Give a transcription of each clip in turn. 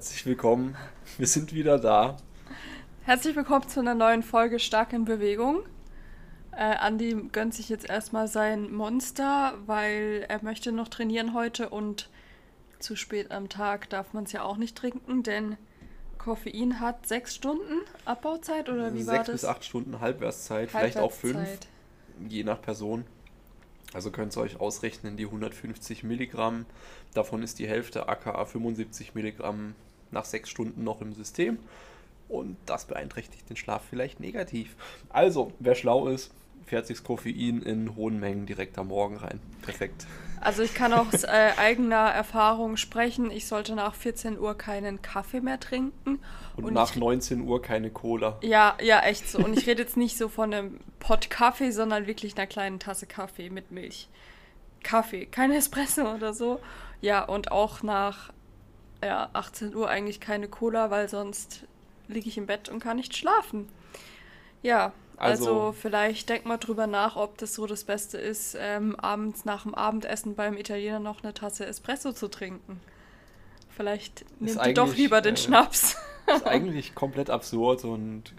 Herzlich willkommen. Wir sind wieder da. Herzlich willkommen zu einer neuen Folge Stark in Bewegung. Äh, Andi gönnt sich jetzt erstmal sein Monster, weil er möchte noch trainieren heute und zu spät am Tag darf man es ja auch nicht trinken, denn Koffein hat sechs Stunden Abbauzeit oder wie Sechs war das? bis acht Stunden Halbwertszeit, vielleicht auch fünf, je nach Person. Also könnt ihr euch ausrechnen, die 150 Milligramm, davon ist die Hälfte aka 75 Milligramm nach sechs Stunden noch im System. Und das beeinträchtigt den Schlaf vielleicht negativ. Also, wer schlau ist, fährt sich das Koffein in hohen Mengen direkt am Morgen rein. Perfekt. Also ich kann aus äh, eigener Erfahrung sprechen, ich sollte nach 14 Uhr keinen Kaffee mehr trinken. Und, nach ich, 19 Uhr keine Cola. Ja, ja, echt so. Und ich rede jetzt nicht so von einem Pott Kaffee, sondern wirklich einer kleinen Tasse Kaffee mit Milch. Kaffee, kein Espresso oder so. Ja, und auch nach ja, 18 Uhr eigentlich keine Cola, weil sonst liege ich im Bett und kann nicht schlafen. Ja, also, Also- vielleicht denkt mal drüber nach, ob das so das Beste ist, ähm, abends nach dem Abendessen beim Italiener noch eine Tasse Espresso zu trinken. Vielleicht nehmt ihr doch lieber den äh, Schnaps. ist eigentlich komplett absurd und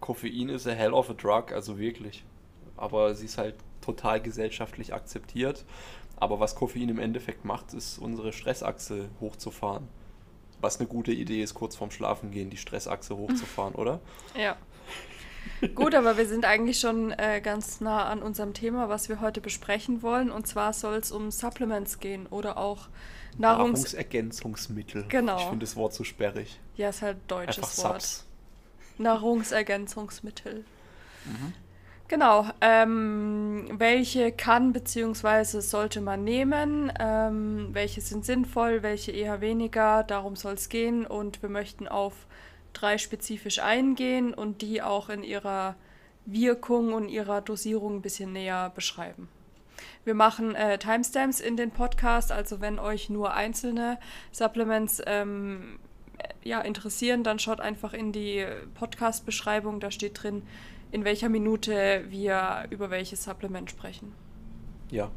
Koffein ist a hell of a drug, also wirklich. Aber sie ist halt total gesellschaftlich akzeptiert. Aber was Koffein im Endeffekt macht, ist unsere Stressachse hochzufahren. Was eine gute Idee ist, kurz vorm Schlafengehen die Stressachse hochzufahren, oder? Ja. Gut, aber wir sind eigentlich schon äh, ganz nah an unserem Thema, was wir heute besprechen wollen. Und zwar soll es um Supplements gehen oder auch Nahrungs... Nahrungsergänzungsmittel. Genau. Ich finde das Wort zu sperrig. Ja, ist halt deutsches Einfach Wort. Subs. Nahrungsergänzungsmittel. Mhm. Genau. Ähm, welche kann bzw. sollte man nehmen? Ähm, welche sind sinnvoll, welche eher weniger? Darum soll es gehen. Und wir möchten auf drei spezifisch eingehen und die auch in ihrer Wirkung und ihrer Dosierung ein bisschen näher beschreiben. Wir machen äh, Timestamps in den Podcast, also wenn euch nur einzelne Supplements ähm, äh, ja, interessieren, dann schaut einfach in die Podcast-Beschreibung, da steht drin, in welcher Minute wir über welches Supplement sprechen. Ja,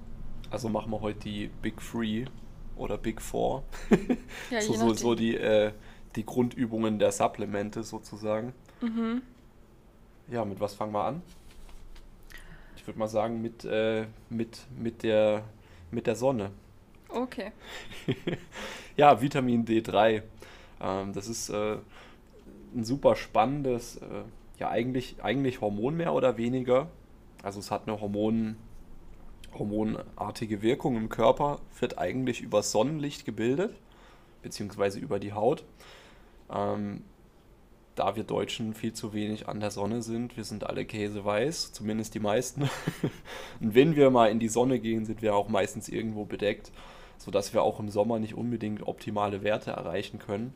also machen wir heute die Big Three oder Big Four. Ja, so, so, so die, äh, die Grundübungen der Supplemente sozusagen. Mhm. Ja, mit was fangen wir an? Ich würde mal sagen, mit, äh, mit, mit, der, mit der Sonne. Okay. Ja, Vitamin D3. Ähm, das ist äh, ein super spannendes, äh, ja, eigentlich, eigentlich Hormon mehr oder weniger. Also es hat eine Hormon, hormonartige Wirkung im Körper, wird eigentlich über Sonnenlicht gebildet, beziehungsweise über die Haut. Ähm, da wir Deutschen viel zu wenig an der Sonne sind, wir sind alle käseweiß, zumindest die meisten. Und wenn wir mal in die Sonne gehen, sind wir auch meistens irgendwo bedeckt, sodass wir auch im Sommer nicht unbedingt optimale Werte erreichen können.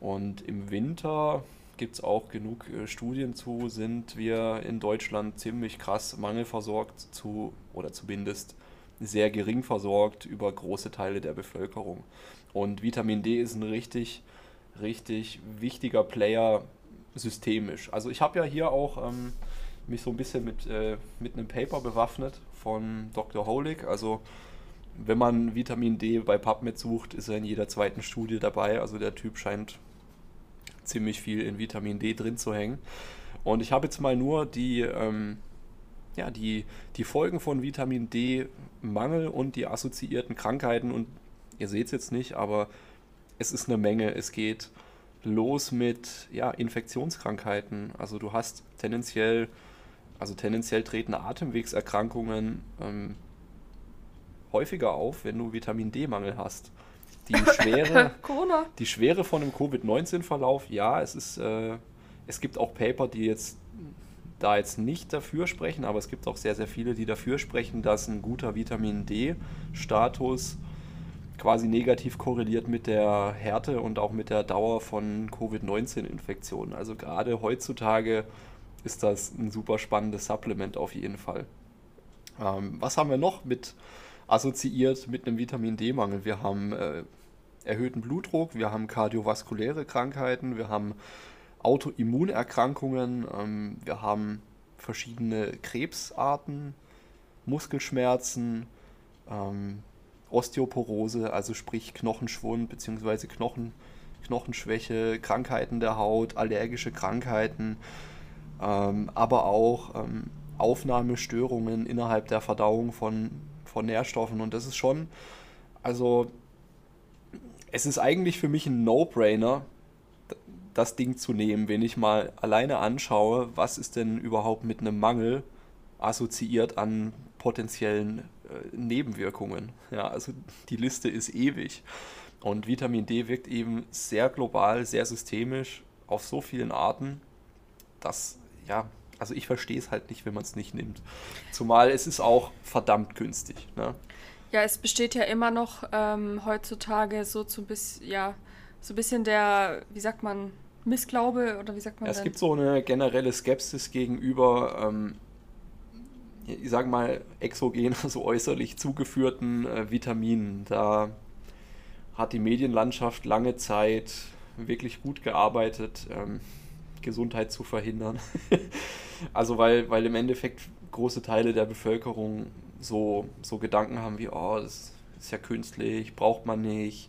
Und im Winter gibt es auch genug äh, Studien zu, sind wir in Deutschland ziemlich krass mangelversorgt zu, oder zumindest sehr gering versorgt über große Teile der Bevölkerung. Und Vitamin D ist ein richtig, richtig wichtiger Player systemisch. Also ich habe ja hier auch ähm, mich so ein bisschen mit, äh, mit einem Paper bewaffnet von Dr. Holick. Also wenn man Vitamin D bei PubMed sucht, ist er in jeder zweiten Studie dabei. Also der Typ scheint ziemlich viel in Vitamin D drin zu hängen. Und ich habe jetzt mal nur die, ähm, ja, die, die Folgen von Vitamin D-Mangel und die assoziierten Krankheiten. Und ihr seht es jetzt nicht, aber es ist eine Menge. Es geht los mit ja, Infektionskrankheiten. Also du hast tendenziell, also tendenziell treten Atemwegserkrankungen ähm, häufiger auf, wenn du Vitamin D-Mangel hast. Die Schwere, die Schwere von einem Covid-19-Verlauf, ja, es ist, äh, es gibt auch Paper, die jetzt da jetzt nicht dafür sprechen, aber es gibt auch sehr, sehr viele, die dafür sprechen, dass ein guter Vitamin D-Status quasi negativ korreliert mit der Härte und auch mit der Dauer von Covid-19-Infektionen. Also gerade heutzutage ist das ein super spannendes Supplement auf jeden Fall. Ähm, was haben wir noch mit assoziiert mit einem Vitamin D-Mangel? Wir haben äh, erhöhten Blutdruck, wir haben kardiovaskuläre Krankheiten, wir haben Autoimmunerkrankungen, ähm, wir haben verschiedene Krebsarten, Muskelschmerzen, ähm, Osteoporose, also sprich Knochenschwund bzw. Knochen, Knochenschwäche, Krankheiten der Haut, allergische Krankheiten, ähm, aber auch ähm, Aufnahmestörungen innerhalb der Verdauung von, von Nährstoffen. Und das ist schon, also es ist eigentlich für mich ein No-Brainer, das Ding zu nehmen, wenn ich mal alleine anschaue, was ist denn überhaupt mit einem Mangel assoziiert an potenziellen äh, Nebenwirkungen. Ja, also die Liste ist ewig. Und Vitamin D wirkt eben sehr global, sehr systemisch auf so vielen Arten, dass, ja, also ich verstehe es halt nicht, wenn man es nicht nimmt. Zumal es ist auch verdammt günstig. Ne? Ja, es besteht ja immer noch ähm, heutzutage so zu bis, ja, so ein bisschen der, wie sagt man, Missglaube oder wie sagt man Es denn? gibt so eine generelle Skepsis gegenüber, ähm, ich sage mal, exogen, also äußerlich zugeführten äh, Vitaminen. Da hat die Medienlandschaft lange Zeit wirklich gut gearbeitet, ähm, Gesundheit zu verhindern. also weil, weil im Endeffekt große Teile der Bevölkerung so, so Gedanken haben wie, oh, das ist ja künstlich, braucht man nicht.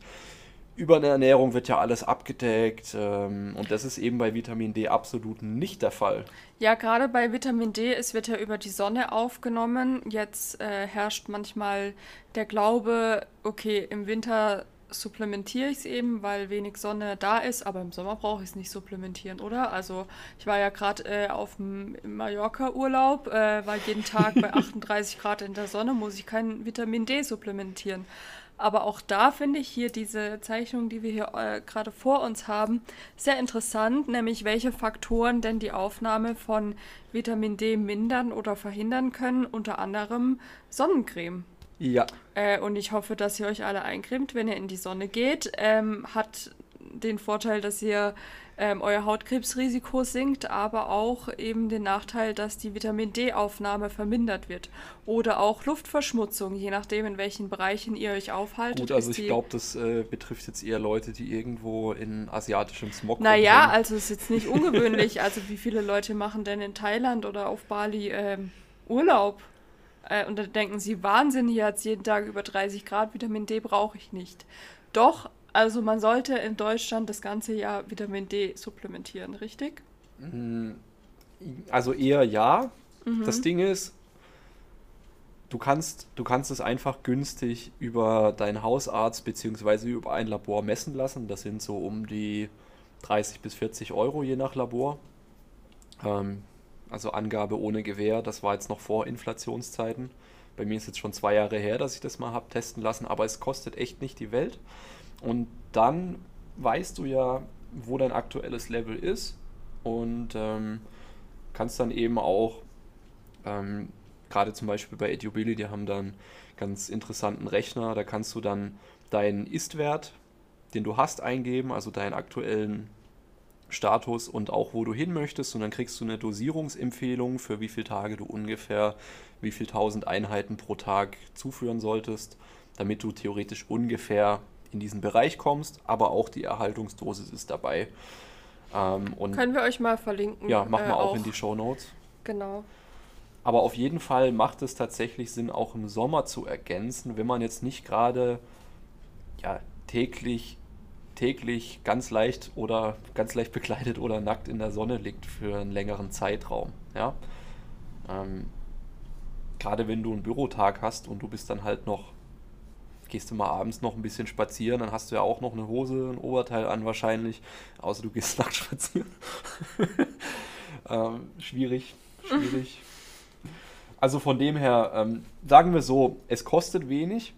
Über eine Ernährung wird ja alles abgedeckt ähm, und das ist eben bei Vitamin D absolut nicht der Fall. Ja, gerade bei Vitamin D, es wird ja über die Sonne aufgenommen. Jetzt äh, herrscht manchmal der Glaube, okay, im Winter supplementiere ich es eben, weil wenig Sonne da ist, aber im Sommer brauche ich es nicht supplementieren, oder? Also ich war ja gerade äh, auf dem Mallorca-Urlaub, äh, war jeden Tag bei 38 Grad in der Sonne, muss ich kein Vitamin D supplementieren. Aber auch da finde ich hier diese Zeichnung, die wir hier äh, gerade vor uns haben, sehr interessant, nämlich welche Faktoren denn die Aufnahme von Vitamin D mindern oder verhindern können, unter anderem Sonnencreme. Ja. Äh, und ich hoffe, dass ihr euch alle eincremt, wenn ihr in die Sonne geht. Ähm, hat den Vorteil, dass ihr ähm, euer Hautkrebsrisiko sinkt, aber auch eben den Nachteil, dass die Vitamin D-Aufnahme vermindert wird. Oder auch Luftverschmutzung, je nachdem, in welchen Bereichen ihr euch aufhaltet. Gut, also ich glaube, das äh, betrifft jetzt eher Leute, die irgendwo in asiatischem Smog Naja, rumhängen. also es ist jetzt nicht ungewöhnlich. Also wie viele Leute machen denn in Thailand oder auf Bali ähm, Urlaub? Äh, und dann denken sie, Wahnsinn, hier hat es jeden Tag über 30 Grad, Vitamin D brauche ich nicht. Doch, also man sollte in Deutschland das ganze Jahr Vitamin D supplementieren, richtig? Also eher ja. Mhm. Das Ding ist, du kannst, du kannst es einfach günstig über deinen Hausarzt bzw. über ein Labor messen lassen. Das sind so um die 30 bis 40 Euro je nach Labor. Ähm, also Angabe ohne Gewähr, das war jetzt noch vor Inflationszeiten. Bei mir ist jetzt schon zwei Jahre her, dass ich das mal habe testen lassen, aber es kostet echt nicht die Welt. Und dann weißt du ja, wo dein aktuelles Level ist und ähm, kannst dann eben auch, ähm, gerade zum Beispiel bei EduBilly, die haben dann ganz interessanten Rechner, da kannst du dann deinen Ist-Wert, den du hast, eingeben, also deinen aktuellen Status und auch wo du hin möchtest und dann kriegst du eine Dosierungsempfehlung für wie viele Tage du ungefähr wie viel tausend Einheiten pro Tag zuführen solltest, damit du theoretisch ungefähr in diesen Bereich kommst, aber auch die Erhaltungsdosis ist dabei. Ähm, Können wir euch mal verlinken? ja, machen äh, wir auch in die Show Notes. Genau. Aber auf jeden Fall macht es tatsächlich Sinn, auch im Sommer zu ergänzen, wenn man jetzt nicht gerade ja, täglich, täglich ganz leicht oder ganz leicht bekleidet oder nackt in der Sonne liegt für einen längeren Zeitraum. Ja? Ähm, gerade wenn du einen Bürotag hast und du bist dann halt noch, gehst du mal abends noch ein bisschen spazieren, dann hast du ja auch noch eine Hose, ein Oberteil an wahrscheinlich, außer du gehst nackt spazieren. ähm, schwierig, schwierig. Also von dem her, ähm, sagen wir so, es kostet wenig.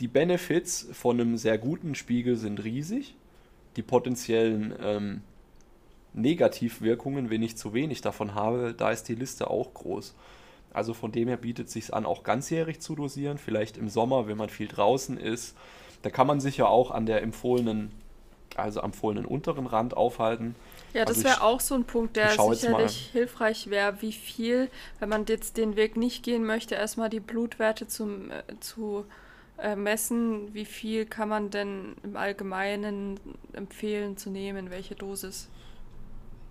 Die Benefits von einem sehr guten Spiegel sind riesig. Die potenziellen ähm, Negativwirkungen, wenn ich zu wenig davon habe, da ist die Liste auch groß. Also von dem her bietet es sich an, auch ganzjährig zu dosieren. Vielleicht im Sommer, wenn man viel draußen ist. Da kann man sich ja auch an der empfohlenen, also am empfohlenen unteren Rand aufhalten. Ja, das Also wäre auch so ein Punkt, der sicherlich hilfreich wäre, wie viel, wenn man jetzt den Weg nicht gehen möchte, erstmal die Blutwerte zum, äh, zu messen, wie viel kann man denn im Allgemeinen empfehlen zu nehmen, welche Dosis?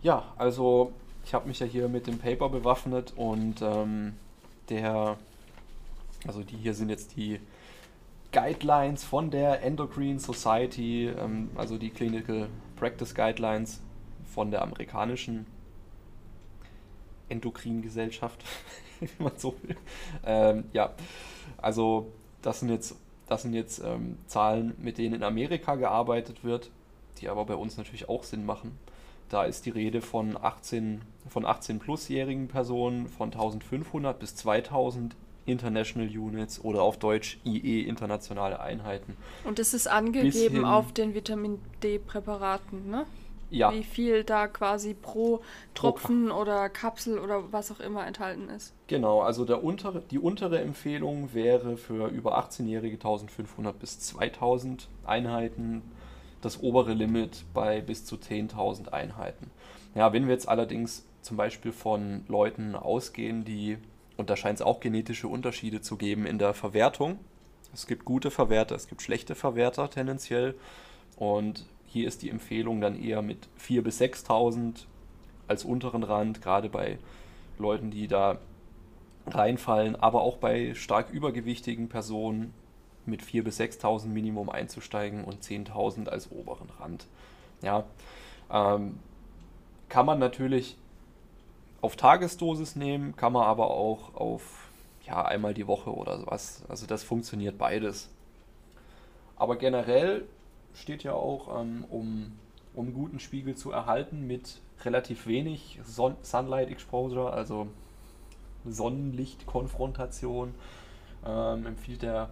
Ja, also ich habe mich ja hier mit dem Paper bewaffnet und ähm, der, also die hier sind jetzt die Guidelines von der Endocrine Society, ähm, also die Clinical Practice Guidelines von der amerikanischen Endokringesellschaft, wie man so will. Ähm, ja, also das sind jetzt, das sind jetzt ähm, Zahlen, mit denen in Amerika gearbeitet wird, die aber bei uns natürlich auch Sinn machen. Da ist die Rede von 18, von 18 plusjährigen Personen, von 1500 bis 2000 International Units oder auf Deutsch IE, internationale Einheiten. Und es ist angegeben auf den Vitamin D-Präparaten, ne? Ja. Wie viel da quasi pro Tropfen pro oder Kapsel oder was auch immer enthalten ist. Genau, also der untere, die untere Empfehlung wäre für über 18-Jährige 1500 bis 2000 Einheiten, das obere Limit bei bis zu 10.000 Einheiten. Ja, wenn wir jetzt allerdings zum Beispiel von Leuten ausgehen, die und da scheint es auch genetische Unterschiede zu geben in der Verwertung. Es gibt gute Verwerter, es gibt schlechte Verwerter tendenziell. Und hier ist die Empfehlung dann eher mit 4.000 bis 6.000 als unteren Rand, gerade bei Leuten, die da reinfallen, aber auch bei stark übergewichtigen Personen mit 4.000 bis 6.000 Minimum einzusteigen und 10.000 als oberen Rand. Ja, ähm, kann man natürlich auf Tagesdosis nehmen, kann man aber auch auf ja, einmal die Woche oder sowas. Also das funktioniert beides. Aber generell steht ja auch, ähm, um, um guten Spiegel zu erhalten mit relativ wenig Son Sunlight Exposure, also Sonnenlichtkonfrontation, ähm, empfiehlt er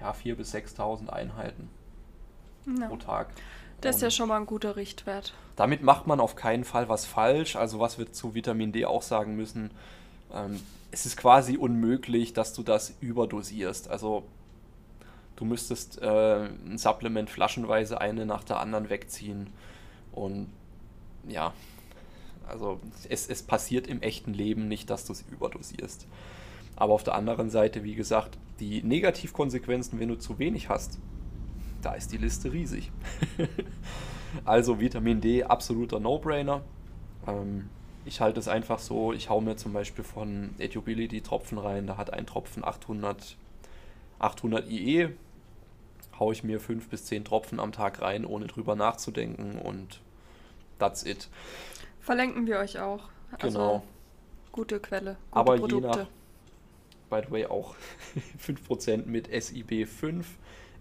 ja, 4.000 bis 6.000 Einheiten no. pro Tag. Das ist ja schon mal ein guter Richtwert. Damit macht man auf keinen Fall was falsch. Also was wir zu Vitamin D auch sagen müssen, ähm, es ist quasi unmöglich, dass du das überdosierst. Also du müsstest äh, ein Supplement flaschenweise eine nach der anderen wegziehen. Und ja, also es, es passiert im echten Leben nicht, dass du es überdosierst. Aber auf der anderen Seite, wie gesagt, die Negativkonsequenzen, wenn du zu wenig hast, da ist die Liste riesig. also Vitamin D, absoluter No-Brainer. Ähm, ich halte es einfach so, ich hau mir zum Beispiel von Ethiobility Tropfen rein, da hat ein Tropfen 800, 800 IE, hau ich mir 5 bis 10 Tropfen am Tag rein, ohne drüber nachzudenken und that's it. Verlinken wir euch auch. Also genau. Gute Quelle, gute Aber Produkte. je nach, by the way, auch 5% mit SIB 5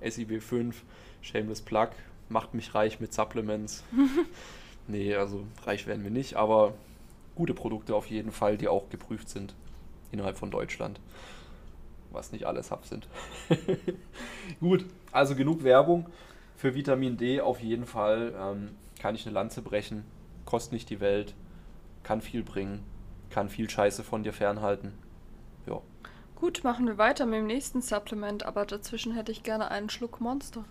SIB5, Shameless Plug, macht mich reich mit Supplements. nee, also reich werden wir nicht, aber gute Produkte auf jeden Fall, die auch geprüft sind innerhalb von Deutschland. Was nicht alles Hub sind. Gut, also genug Werbung. Für Vitamin D auf jeden Fall ähm, kann ich eine Lanze brechen. Kostet nicht die Welt, kann viel bringen, kann viel Scheiße von dir fernhalten. Ja. Gut, machen wir weiter mit dem nächsten Supplement, aber dazwischen hätte ich gerne einen Schluck Monster.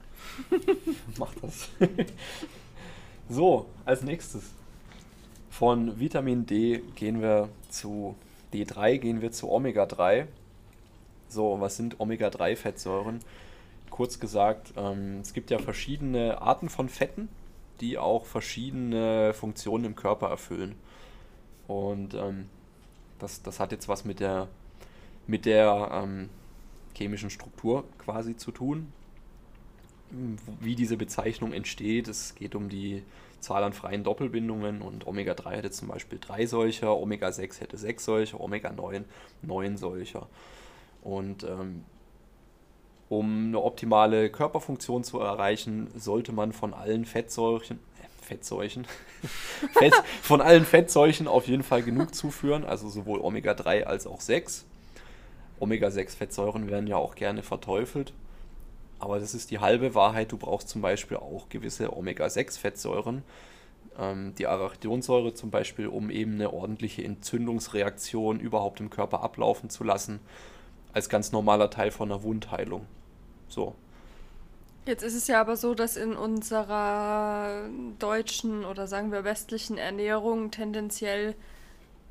Mach das. so, als nächstes. Von Vitamin D gehen wir zu D3, gehen wir zu Omega 3. So, was sind Omega 3 Fettsäuren? Kurz gesagt, ähm, es gibt ja verschiedene Arten von Fetten, die auch verschiedene Funktionen im Körper erfüllen. Und ähm, das, das hat jetzt was mit der mit der ähm, chemischen Struktur quasi zu tun. Wie diese Bezeichnung entsteht, es geht um die Zahl an freien Doppelbindungen und Omega-3 hätte zum Beispiel drei solcher, Omega-6 hätte sechs solcher, Omega-9 neun solcher. Und ähm, um eine optimale Körperfunktion zu erreichen, sollte man von allen Fettsäuren, äh, Fettsäuren, Fett, von allen Fettsäuren auf jeden Fall genug zuführen, also sowohl Omega-3 als auch 6. Omega-6-Fettsäuren werden ja auch gerne verteufelt. Aber das ist die halbe Wahrheit. Du brauchst zum Beispiel auch gewisse Omega-6-Fettsäuren, ähm, die Arachidonsäure zum Beispiel, um eben eine ordentliche Entzündungsreaktion überhaupt im Körper ablaufen zu lassen, als ganz normaler Teil von einer Wundheilung. So. Jetzt ist es ja aber so, dass in unserer deutschen oder sagen wir westlichen Ernährung tendenziell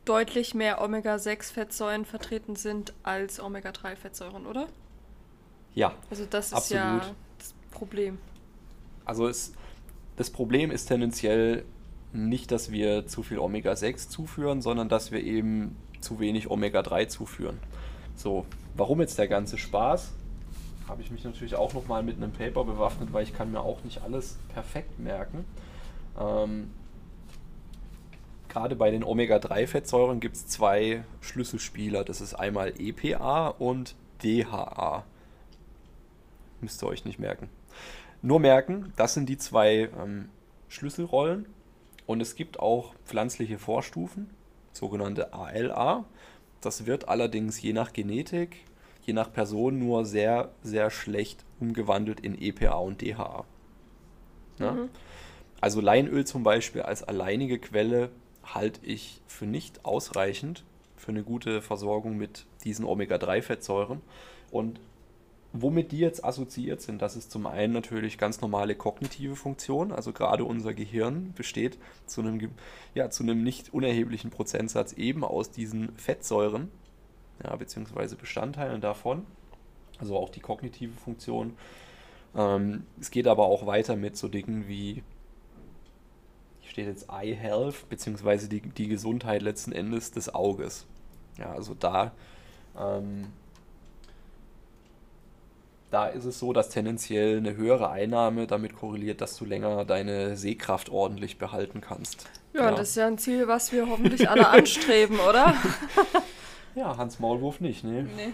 deutlich mehr Omega-6-Fettsäuren vertreten sind als Omega-3-Fettsäuren, oder? Ja. Also das ist absolut. ja das Problem. Also es, das Problem ist tendenziell nicht, dass wir zu viel Omega-6 zuführen, sondern dass wir eben zu wenig Omega-3 zuführen. So, warum jetzt der ganze Spaß? habe ich mich natürlich auch nochmal mit einem Paper bewaffnet, weil ich kann mir auch nicht alles perfekt merken. Ähm, Gerade bei den Omega-3-Fettsäuren gibt es zwei Schlüsselspieler. Das ist einmal EPA und DHA. Müsst ihr euch nicht merken. Nur merken, das sind die zwei ähm, Schlüsselrollen. Und es gibt auch pflanzliche Vorstufen, sogenannte ALA. Das wird allerdings je nach Genetik, je nach Person nur sehr, sehr schlecht umgewandelt in EPA und DHA. Ja? Mhm. Also Leinöl zum Beispiel als alleinige Quelle halte ich für nicht ausreichend für eine gute Versorgung mit diesen Omega-3-Fettsäuren. Und womit die jetzt assoziiert sind, das ist zum einen natürlich ganz normale kognitive Funktion, also gerade unser Gehirn besteht zu einem, ja, zu einem nicht unerheblichen Prozentsatz eben aus diesen Fettsäuren, ja, beziehungsweise Bestandteilen davon, also auch die kognitive Funktion. Ähm, es geht aber auch weiter mit so Dingen wie, hier steht jetzt Eye Health, beziehungsweise die, die Gesundheit letzten Endes des Auges. Ja, also da ähm, da ist es so, dass tendenziell eine höhere Einnahme damit korreliert, dass du länger deine Sehkraft ordentlich behalten kannst. Ja, ja. das ist ja ein Ziel, was wir hoffentlich alle anstreben, oder? ja, Hans Maulwurf nicht, ne? Nee.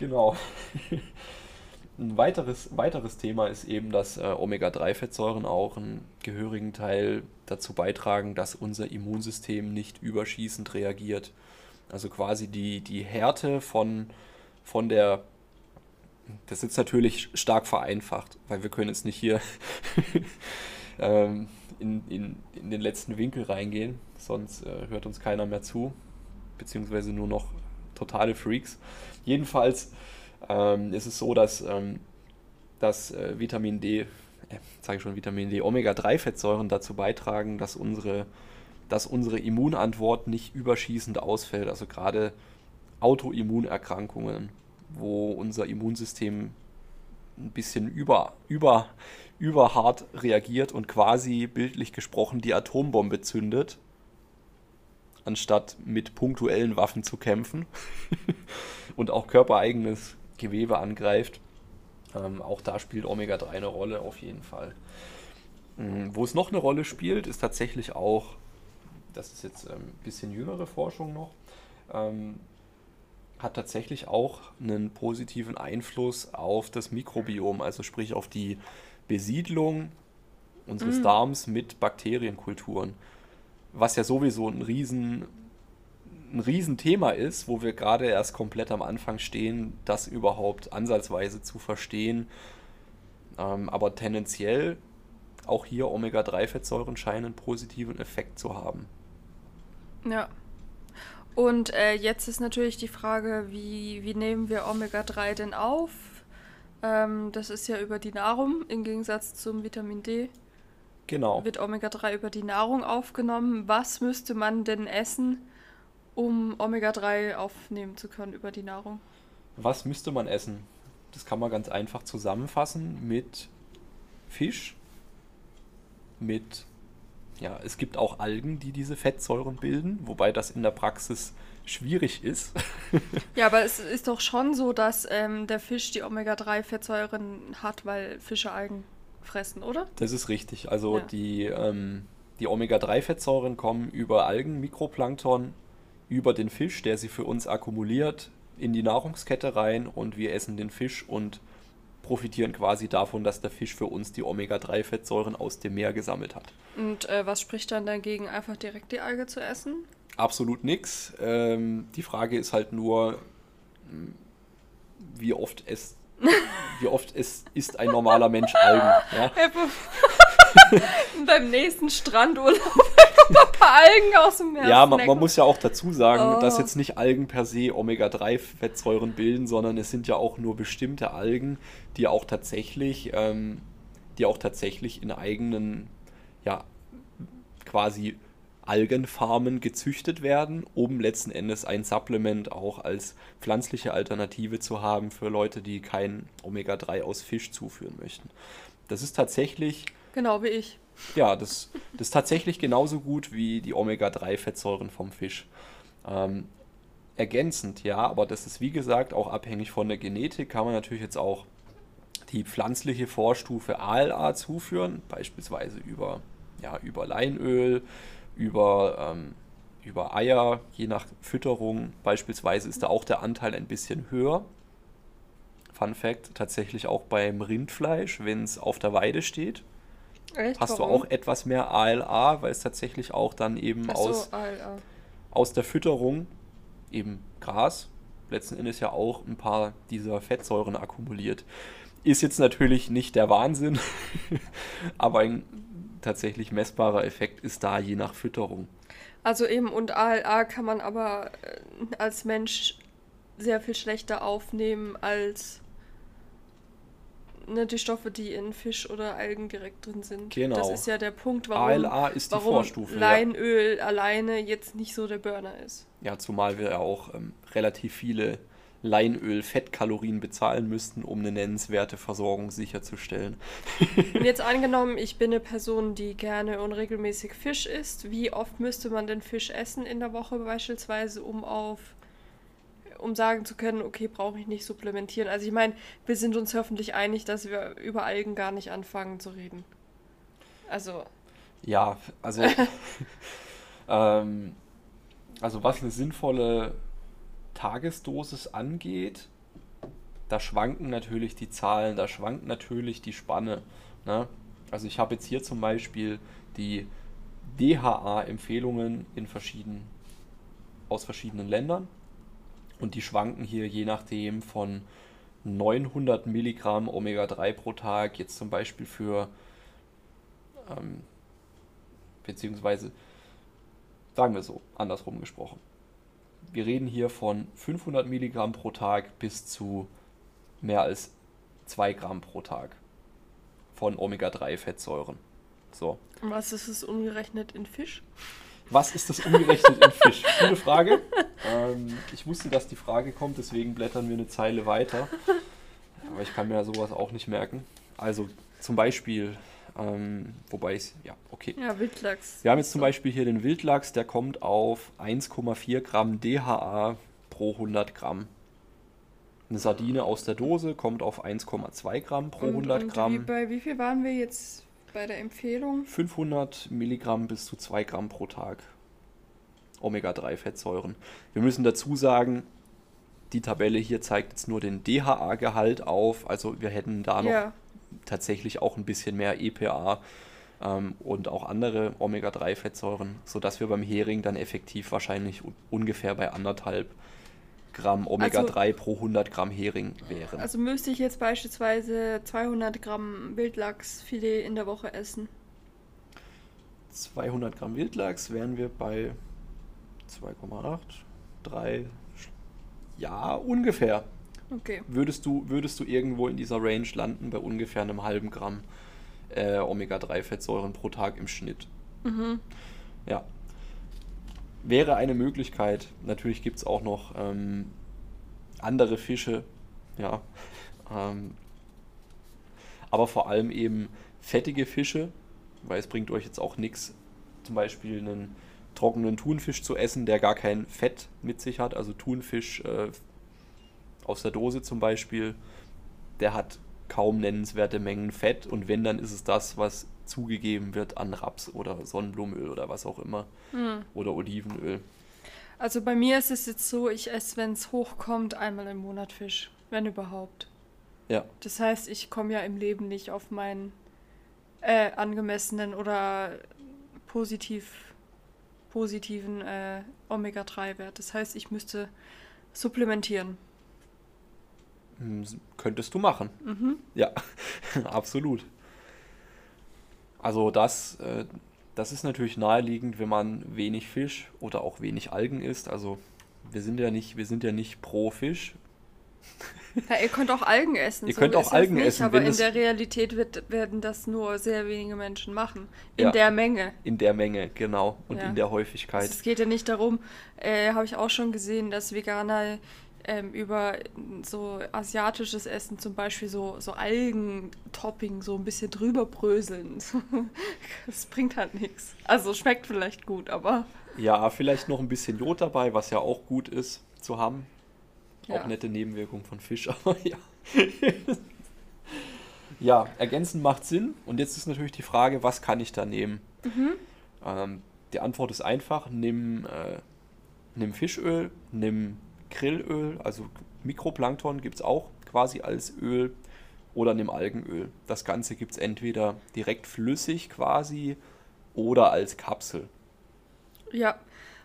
Genau. Ein weiteres, weiteres Thema ist eben, dass äh, Omega-3-Fettsäuren auch einen gehörigen Teil dazu beitragen, dass unser Immunsystem nicht überschießend reagiert. Also quasi die, die Härte von, von der das ist natürlich stark vereinfacht, weil wir können jetzt nicht hier ähm, in, in, in den letzten Winkel reingehen, sonst äh, hört uns keiner mehr zu, beziehungsweise nur noch totale Freaks. Jedenfalls ähm, ist es so, dass, ähm, dass äh, Vitamin D, äh, sage ich schon Vitamin D, Omega-3-Fettsäuren dazu beitragen, dass unsere, dass unsere Immunantwort nicht überschießend ausfällt. Also gerade Autoimmunerkrankungen wo unser Immunsystem ein bisschen über, über, überhart reagiert und quasi bildlich gesprochen die Atombombe zündet, anstatt mit punktuellen Waffen zu kämpfen und auch körpereigenes Gewebe angreift. Ähm, auch da spielt Omega-3 eine Rolle auf jeden Fall. Ähm, wo es noch eine Rolle spielt, ist tatsächlich auch, das ist jetzt ein ähm, bisschen jüngere Forschung noch, ähm, hat tatsächlich auch einen positiven Einfluss auf das Mikrobiom, also sprich auf die Besiedlung unseres mm. Darms mit Bakterienkulturen. Was ja sowieso ein riesen ein Riesenthema ist, wo wir gerade erst komplett am Anfang stehen, das überhaupt ansatzweise zu verstehen. Ähm, aber tendenziell auch hier Omega-3-Fettsäuren scheinen einen positiven Effekt zu haben. Ja, und äh, jetzt ist natürlich die Frage, wie, wie nehmen wir Omega-3 denn auf? Ähm, das ist ja über die Nahrung im Gegensatz zum Vitamin D. Genau. Wird Omega-3 über die Nahrung aufgenommen. Was müsste man denn essen, um Omega-3 aufnehmen zu können über die Nahrung? Was müsste man essen? Das kann man ganz einfach zusammenfassen mit Fisch, mit ja, es gibt auch Algen, die diese Fettsäuren bilden, wobei das in der Praxis schwierig ist. ja, aber es ist doch schon so, dass ähm, der Fisch die Omega-3-Fettsäuren hat, weil Fische Algen fressen, oder? Das ist richtig. Also ja. die, ähm, die Omega-3-Fettsäuren kommen über Algen, Mikroplankton, über den Fisch, der sie für uns akkumuliert, in die Nahrungskette rein und wir essen den Fisch und profitieren quasi davon, dass der Fisch für uns die Omega-3-Fettsäuren aus dem Meer gesammelt hat. Und äh, was spricht dann dagegen, einfach direkt die Alge zu essen? Absolut nichts. Ähm, die Frage ist halt nur, hm, wie oft es wie oft es isst ein normaler Mensch Algen. Ja? Beim nächsten Strandurlaub ein paar Algen aus dem Meer. Ja, man, man, muss ja auch dazu sagen, oh. dass jetzt nicht Algen per se Omega-3-Fettsäuren bilden, sondern es sind ja auch nur bestimmte Algen, die auch tatsächlich, ähm, die auch tatsächlich in eigenen, ja, quasi Algenfarmen gezüchtet werden, um letzten Endes ein Supplement auch als pflanzliche Alternative zu haben für Leute, die kein Omega-3 aus Fisch zuführen möchten. Das ist tatsächlich. Genau wie ich. Ja, das, das ist tatsächlich genauso gut wie die Omega-3-Fettsäuren vom Fisch. Ähm, ergänzend, ja, aber das ist wie gesagt auch abhängig von der Genetik. Kann man natürlich jetzt auch die pflanzliche Vorstufe ALA zuführen, beispielsweise über, ja, über Leinöl, über, ähm, über Eier, je nach Fütterung. Beispielsweise ist da auch der Anteil ein bisschen höher. Fun Fact, tatsächlich auch beim Rindfleisch, wenn es auf der Weide steht, Echt? hast Warum? du auch etwas mehr ALA, weil es tatsächlich auch dann eben so, aus, ALA. aus der Fütterung, eben Gras, letzten Endes ja auch ein paar dieser Fettsäuren akkumuliert. Ist jetzt natürlich nicht der Wahnsinn, aber ein tatsächlich messbarer Effekt ist da je nach Fütterung. Also eben, und ALA kann man aber äh, als Mensch sehr viel schlechter aufnehmen als ne, die Stoffe, die in Fisch oder Algen direkt drin sind. Genau. Das ist ja der Punkt, warum, ALA ist die Vorstufe. Ja. Leinöl alleine jetzt nicht so der Burner ist. ja, zumal wir ja auch ähm, relativ viele Leinöl-Fettkalorien bezahlen müssten, um eine nennenswerte Versorgung sicherzustellen. Und jetzt angenommen, ich bin eine Person, die gerne und regelmäßig Fisch isst. Wie oft müsste man denn Fisch essen in der Woche beispielsweise, um auf um sagen zu können, okay, brauche ich nicht supplementieren. Also ich meine, wir sind uns hoffentlich einig, dass wir über Algen gar nicht anfangen zu reden. Also, Ja, also, ähm, also was eine sinnvolle Tagesdosis angeht, da schwanken natürlich die Zahlen, da schwankt natürlich die Spanne. Ne? Also ich habe jetzt hier zum Beispiel die DHA-Empfehlungen in verschiedenen, aus verschiedenen Ländern und die schwanken hier je nachdem von 900 Milligramm Omega-3 pro Tag, jetzt zum Beispiel für ähm, beziehungsweise sagen wir so, andersrum gesprochen. Wir reden hier von 500 Milligramm pro Tag bis zu mehr als 2 Gramm pro Tag von Omega-3-Fettsäuren. So. was ist es umgerechnet in Fisch? Was ist das umgerechnet in Fisch? Gute Frage. Ähm, ich wusste, dass die Frage kommt, deswegen blättern wir eine Zeile weiter. Aber ich kann mir sowas auch nicht merken. Also zum Beispiel, ähm, wobei ich, ja, okay. Ja, Wildlachs. Wir haben jetzt zum Beispiel hier den Wildlachs, der kommt auf 1,4 Gramm DHA pro 100 Gramm. Eine Sardine aus der Dose kommt auf 1,2 Gramm pro 100 und, und Wie, Gramm. bei wie viel waren wir jetzt bei der Empfehlung? 500 Milligramm bis zu 2 Gramm pro Tag. Omega-3-Fettsäuren. Wir müssen dazu sagen, die Tabelle hier zeigt jetzt nur den DHA-Gehalt auf. Also wir hätten da noch Ja, tatsächlich auch ein bisschen mehr EPA ähm, und auch andere Omega-3-Fettsäuren, sodass wir beim Hering dann effektiv wahrscheinlich un ungefähr bei anderthalb Gramm Omega-3 pro 100 Gramm Hering wären. also müsste ich jetzt beispielsweise 200 Gramm Wildlachsfilet in der Woche essen. 200 Gramm Wildlachs wären wir bei 2,8, 3, ja, ungefähr. Okay. Würdest du, würdest du irgendwo in dieser Range landen bei ungefähr einem halben Gramm äh, Omega-3-Fettsäuren pro Tag im Schnitt. Mhm. Ja. Wäre eine Möglichkeit. Natürlich gibt es auch noch ähm, andere Fische, ja. Ähm, aber vor allem eben fettige Fische, weil es bringt euch jetzt auch nichts, zum Beispiel einen trockenen Thunfisch zu essen, der gar kein Fett mit sich hat. Also Thunfisch äh, aus der Dose zum Beispiel, der hat kaum nennenswerte Mengen Fett und wenn, dann ist es das, was zugegeben wird an Raps oder Sonnenblumenöl oder was auch immer Hm. oder Olivenöl. Also bei mir ist es jetzt so, ich esse, wenn es hochkommt, einmal im Monat Fisch. Wenn überhaupt. Ja, Das heißt, ich komme ja im Leben nicht auf meinen äh, angemessenen oder positiv, positiven äh, Omega-3-Wert. Das heißt, ich müsste supplementieren. Hm, könntest du machen. Mhm. Ja, absolut. Also das, äh, das ist natürlich naheliegend, wenn man wenig Fisch oder auch wenig Algen isst. Also wir sind ja nicht, wir sind ja nicht pro Fisch. Ja, ihr könnt auch Algen essen. Ihr könnt auch Algen nicht, essen, Aber in der Realität wird, werden das nur sehr wenige Menschen machen. In Ja. der Menge. In der Menge, genau. Und Ja. in der Also Häufigkeit. es geht ja nicht darum, äh, habe ich auch schon gesehen, dass Veganer ähm, über so asiatisches Essen zum Beispiel so, so Algentopping so ein bisschen drüber bröseln. das bringt halt nichts. Also schmeckt vielleicht gut, aber Ja, vielleicht noch ein bisschen Jod dabei, was ja auch gut ist. zu haben. Ja. Auch nette Nebenwirkung von Fisch, aber ja. ja, ergänzend macht Sinn. Und jetzt ist natürlich die Frage, was kann ich da nehmen? Ähm, die Antwort ist einfach, nimm, äh, nimm Fischöl, nimm Grillöl, also Mikroplankton gibt es auch quasi als Öl oder nimm Algenöl. Das Ganze gibt es entweder direkt flüssig quasi oder als Kapsel. Ja,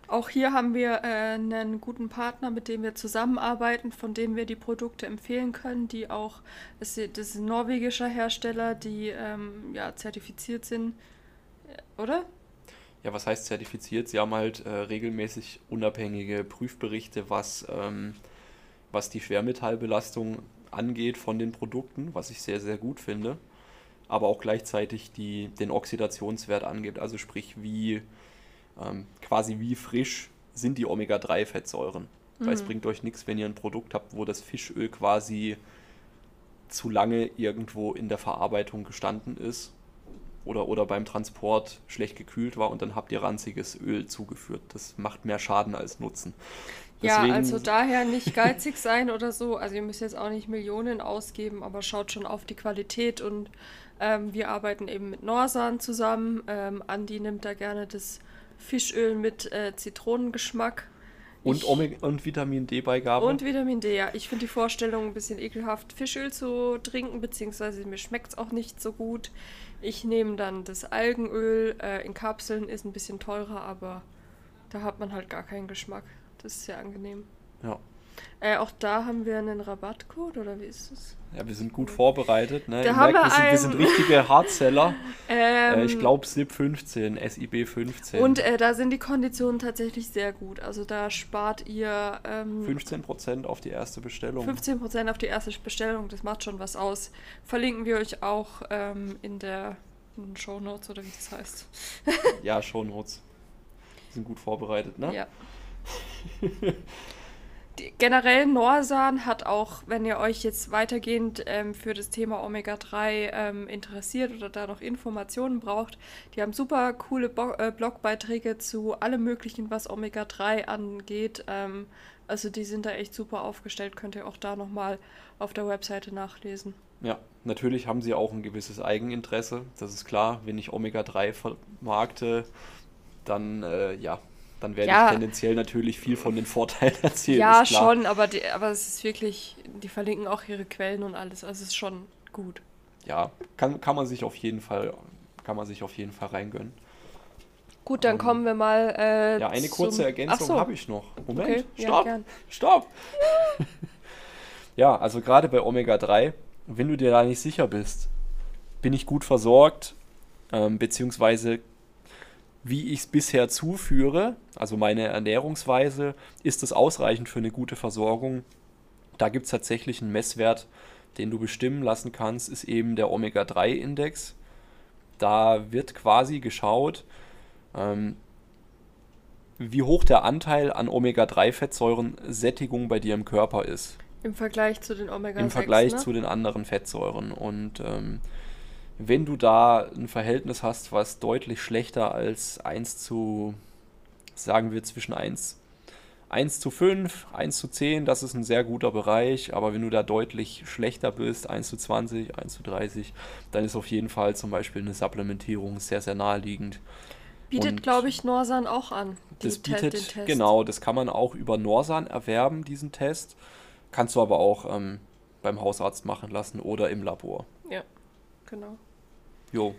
auch hier haben wir äh, einen guten Partner, mit dem wir zusammenarbeiten, von dem wir die Produkte empfehlen können, die auch, das ist das ist ein norwegischer Hersteller, die ähm, ja, zertifiziert sind, Äh, oder? Ja, was heißt zertifiziert? Sie haben halt äh, regelmäßig unabhängige Prüfberichte, was, ähm, was die Schwermetallbelastung angeht von den Produkten, was ich sehr, sehr gut finde. Aber auch gleichzeitig die, den Oxidationswert angeht, also sprich, wie ähm, quasi wie frisch sind die Omega-3-Fettsäuren. Weil es bringt euch nichts, wenn ihr ein Produkt habt, wo das Fischöl quasi zu lange irgendwo in der Verarbeitung gestanden ist oder, oder beim Transport schlecht gekühlt war und dann habt ihr ranziges Öl zugeführt. Das macht mehr Schaden als Nutzen. Ja, also daher nicht geizig sein oder so. Also ihr müsst jetzt auch nicht Millionen ausgeben, aber schaut schon auf die Qualität und ähm, wir arbeiten eben mit Norsan zusammen. Ähm, Andi nimmt da gerne das Fischöl mit äh, Zitronengeschmack. und, Omega und Vitamin D-Beigabe. Und Vitamin D, ja. Ich finde die Vorstellung ein bisschen ekelhaft, Fischöl zu trinken, beziehungsweise mir schmeckt es auch nicht so gut. Ich nehme dann das Algenöl äh, in Kapseln, ist ein bisschen teurer, aber da hat man halt gar keinen Geschmack. Das ist sehr angenehm. ja. Äh, auch da haben wir einen Rabattcode, oder wie ist es? ja, wir sind gut vorbereitet. Ne? Da merkt, wir sind, wir sind richtige Hardseller. Ähm, äh, ich glaube SIP 15, SIB 15. Und äh, da sind die Konditionen tatsächlich sehr gut. Also da spart ihr ähm, 15% auf die erste Bestellung. 15% auf die erste Bestellung, das macht schon was aus. Verlinken wir euch auch ähm, in der in den Show Notes oder wie das heißt. Ja, Shownotes. Wir sind gut vorbereitet, ne? Ja. Generell Norsan hat auch, wenn ihr euch jetzt weitergehend ähm, für das Thema Omega-3 ähm, interessiert oder da noch Informationen braucht, die haben super coole Bo äh, Blogbeiträge zu allem Möglichen, was Omega-3 angeht. Ähm, also die sind da echt super aufgestellt, könnt ihr auch da nochmal auf der Webseite nachlesen. Ja, natürlich haben sie auch ein gewisses Eigeninteresse. Das ist klar. Wenn ich Omega-3 vermarkte, dann, äh, ja, dann werde Ja. ich tendenziell natürlich viel von den Vorteilen erzählen. ja, schon, aber, die, aber es ist wirklich, die verlinken auch ihre Quellen und alles. Also es ist schon gut. Ja, kann, kann man sich auf jeden Fall, kann man sich auf jeden Fall reingönnen. Gut, dann kommen wir mal. Äh, Ja, eine zum- kurze Ach Ergänzung so. habe ich noch. Moment, Okay, ja, stopp, gern. stopp. ja, also gerade bei Omega-3, wenn du dir da nicht sicher bist, bin ich gut versorgt, ähm, beziehungsweise wie ich es bisher zuführe, also meine Ernährungsweise, ist es ausreichend für eine gute Versorgung. Da gibt es tatsächlich einen Messwert, den du bestimmen lassen kannst, ist eben der Omega-3-Index. Da wird quasi geschaut, ähm, wie hoch der Anteil an Omega-3-Fettsäuren-Sättigung bei dir im Körper ist. Im Vergleich zu den Omega-6. Im Vergleich ne? zu den anderen Fettsäuren. Und ähm, wenn du da ein Verhältnis hast, was deutlich schlechter als 1 zu, sagen wir zwischen 1, 1 zu 5, 1 zu 10, das ist ein sehr guter Bereich. Aber wenn du da deutlich schlechter bist, 1 zu 20, 1 zu 30, dann ist auf jeden Fall zum Beispiel eine Supplementierung sehr, sehr naheliegend. Bietet, glaube ich, Norsan auch an. Das Te- bietet, den Test. genau, das kann man auch über Norsan erwerben, diesen Test. Kannst du aber auch ähm, beim Hausarzt machen lassen oder im Labor. Ja, genau. Jo,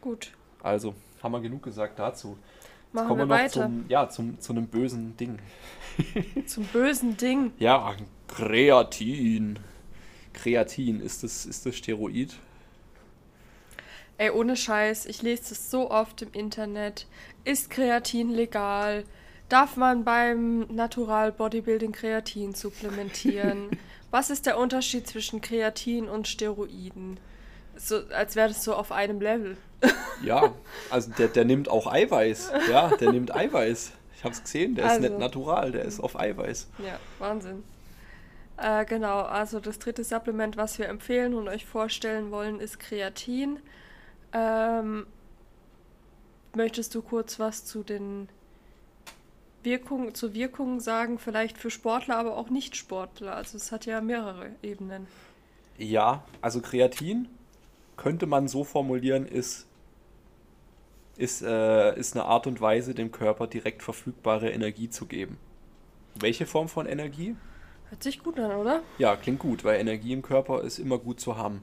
Gut, also haben wir genug gesagt dazu. Jetzt machen kommen wir wir noch weiter. zum, ja, zum, zu einem bösen Ding. Zum bösen Ding. Ja, Kreatin. Kreatin, ist das, ist das Steroid? Ey, ohne Scheiß, ich lese das so oft im Internet. Ist Kreatin legal? Darf man beim Natural Bodybuilding Kreatin supplementieren? Was ist der Unterschied zwischen Kreatin und Steroiden? So, als wäre das so auf einem Level. Ja, also der, der nimmt auch Eiweiß. Ja, der nimmt Eiweiß. Ich habe es gesehen, der ist Also. nicht natural, der ist auf Eiweiß. Ja, Wahnsinn. Äh, genau, also das dritte Supplement, was wir empfehlen und euch vorstellen wollen, ist Kreatin. Ähm, möchtest du kurz was zu den Wirkung, zur Wirkung sagen, vielleicht für Sportler, aber auch Nicht-Sportler. Also es hat ja mehrere Ebenen. Ja, also Kreatin könnte man so formulieren, ist, ist, äh, ist eine Art und Weise, dem Körper direkt verfügbare Energie zu geben. Welche Form von Energie? Hört sich gut an, oder? Ja, klingt gut, weil Energie im Körper ist immer gut zu haben.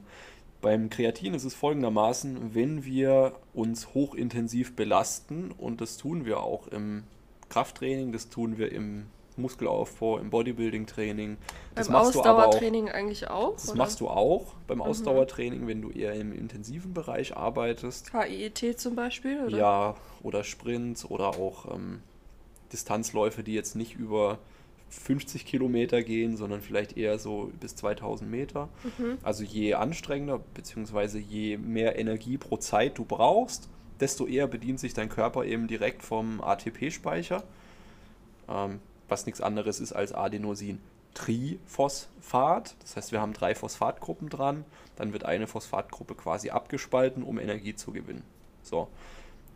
Beim Kreatin ist es folgendermaßen, wenn wir uns hochintensiv belasten, und das tun wir auch im Krafttraining, das tun wir im Muskelaufbau, im Bodybuilding-Training. Das beim machst Ausdauertraining du aber auch, eigentlich auch? Das oder? machst du auch beim mhm. Ausdauertraining, wenn du eher im intensiven Bereich arbeitest. HIET zum Beispiel? Oder? Ja, oder Sprints oder auch ähm, Distanzläufe, die jetzt nicht über 50 Kilometer gehen, sondern vielleicht eher so bis 2000 Meter. Mhm. Also je anstrengender bzw. je mehr Energie pro Zeit du brauchst, desto eher bedient sich dein Körper eben direkt vom ATP-Speicher, ähm, was nichts anderes ist als Adenosin. Triphosphat, das heißt, wir haben drei Phosphatgruppen dran, dann wird eine Phosphatgruppe quasi abgespalten, um Energie zu gewinnen. So.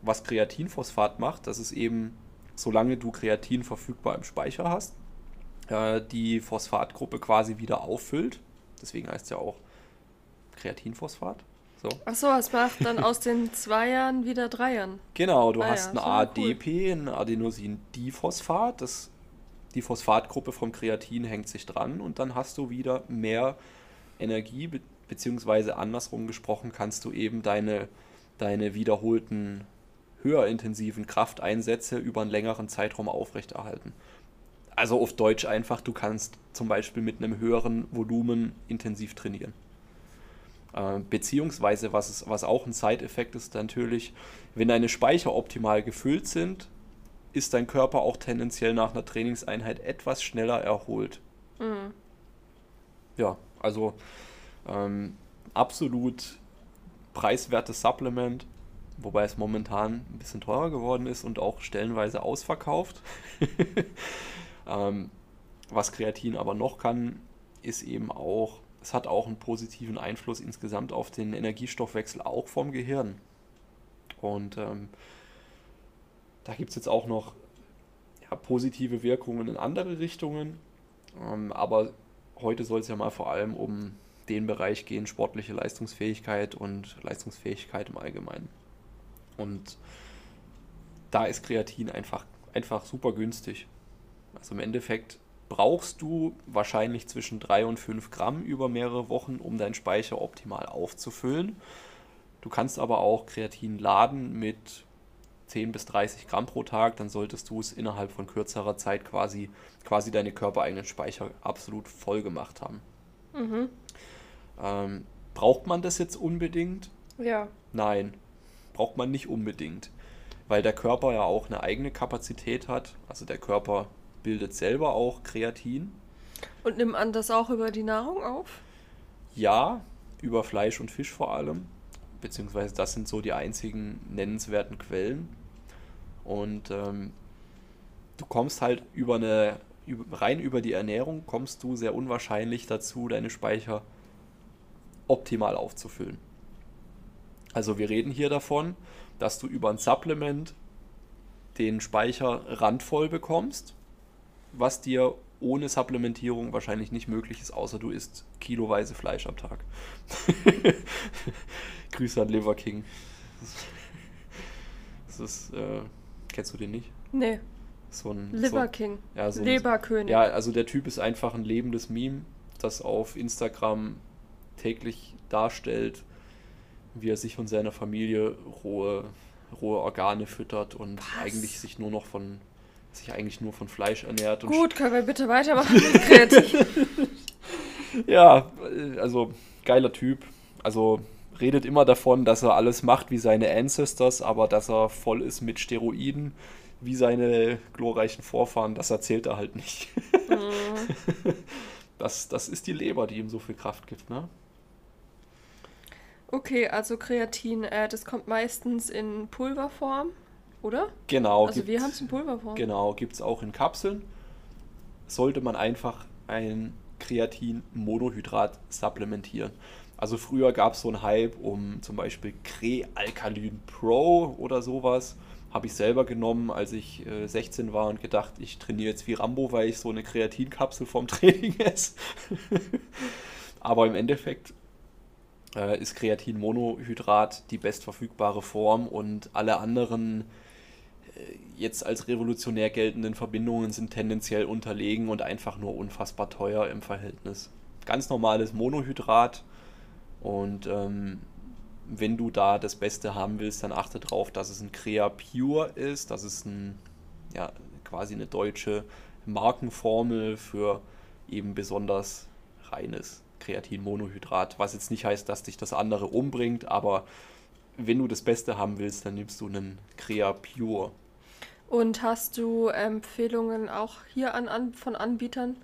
Was Kreatinphosphat macht, das ist eben, solange du Kreatin verfügbar im Speicher hast, äh, die Phosphatgruppe quasi wieder auffüllt. Deswegen heißt es ja auch Kreatinphosphat. So. Achso, es macht dann aus den Zweiern wieder Dreiern. Genau, du ah, hast ja, ein ADP, cool. ein Adenosin-Diphosphat. Das, die Phosphatgruppe vom Kreatin hängt sich dran und dann hast du wieder mehr Energie, be beziehungsweise andersrum gesprochen kannst du eben deine, deine wiederholten höher intensiven Krafteinsätze über einen längeren Zeitraum aufrechterhalten. Also auf Deutsch einfach, du kannst zum Beispiel mit einem höheren Volumen intensiv trainieren. Äh, beziehungsweise, was, ist, was auch ein Side-Effekt ist, natürlich, wenn deine Speicher optimal gefüllt sind, ist dein Körper auch tendenziell nach einer Trainingseinheit etwas schneller erholt. Mhm. Ja, also ähm, absolut preiswertes Supplement, wobei es momentan ein bisschen teurer geworden ist und auch stellenweise ausverkauft. Ähm, was Kreatin aber noch kann, ist eben auch, es hat auch einen positiven Einfluss insgesamt auf den Energiestoffwechsel, auch vom Gehirn. Und ähm, da gibt es jetzt auch noch ja, positive Wirkungen in andere Richtungen. Ähm, aber heute soll es ja mal vor allem um den Bereich gehen, sportliche Leistungsfähigkeit und Leistungsfähigkeit im Allgemeinen. Und da ist Kreatin einfach, einfach super günstig. Also im Endeffekt brauchst du wahrscheinlich zwischen 3 und 5 Gramm über mehrere Wochen, um deinen Speicher optimal aufzufüllen. Du kannst aber auch Kreatin laden mit 10 bis 30 Gramm pro Tag, dann solltest du es innerhalb von kürzerer Zeit quasi, quasi deine körpereigenen Speicher absolut voll gemacht haben. Mhm. Ähm, braucht man das jetzt unbedingt? Ja. Nein, braucht man nicht unbedingt, weil der Körper ja auch eine eigene Kapazität hat. Also der Körper bildet selber auch Kreatin. Und nimmt man das auch über die Nahrung auf? Ja, über Fleisch und Fisch vor allem. Beziehungsweise das sind so die einzigen nennenswerten Quellen. Und ähm, du kommst halt über eine, rein über die Ernährung, kommst du sehr unwahrscheinlich dazu, deine Speicher optimal aufzufüllen. Also wir reden hier davon, dass du über ein Supplement den Speicher randvoll bekommst was dir ohne Supplementierung wahrscheinlich nicht möglich ist, außer du isst kiloweise Fleisch am Tag. Grüße an Liver King. Das ist, äh, kennst du den nicht? Nee. So ein, Liver so, King. Ja, so Leberkönig. Ja, also der Typ ist einfach ein lebendes Meme, das auf Instagram täglich darstellt, wie er sich und seiner Familie rohe, rohe Organe füttert und Was? eigentlich sich nur noch von sich eigentlich nur von Fleisch ernährt. Gut, können wir bitte weitermachen mit ja, also geiler Typ. Also redet immer davon, dass er alles macht wie seine Ancestors, aber dass er voll ist mit Steroiden, wie seine glorreichen Vorfahren, das erzählt er halt nicht. Mhm. das, das ist die Leber, die ihm so viel Kraft gibt, ne? Okay, also Kreatin, äh, das kommt meistens in Pulverform oder? Genau. Also wir haben es in Pulverform. Genau, gibt es auch in Kapseln. Sollte man einfach ein Kreatin-Monohydrat supplementieren. Also früher gab es so einen Hype um zum Beispiel Krealkalin Pro oder sowas. Habe ich selber genommen, als ich äh, 16 war und gedacht, ich trainiere jetzt wie Rambo, weil ich so eine Kreatinkapsel vom Training esse. Aber im Endeffekt äh, ist Kreatinmonohydrat die bestverfügbare Form und alle anderen äh, jetzt als revolutionär geltenden Verbindungen sind tendenziell unterlegen und einfach nur unfassbar teuer im Verhältnis. Ganz normales Monohydrat und ähm, wenn du da das Beste haben willst, dann achte darauf, dass es ein Crea Pure ist. Das ist ein, ja, quasi eine deutsche Markenformel für eben besonders reines Kreatinmonohydrat. Was jetzt nicht heißt, dass dich das andere umbringt, aber wenn du das Beste haben willst, dann nimmst du einen Crea Pure. Und hast du Empfehlungen auch hier an, an von Anbietern?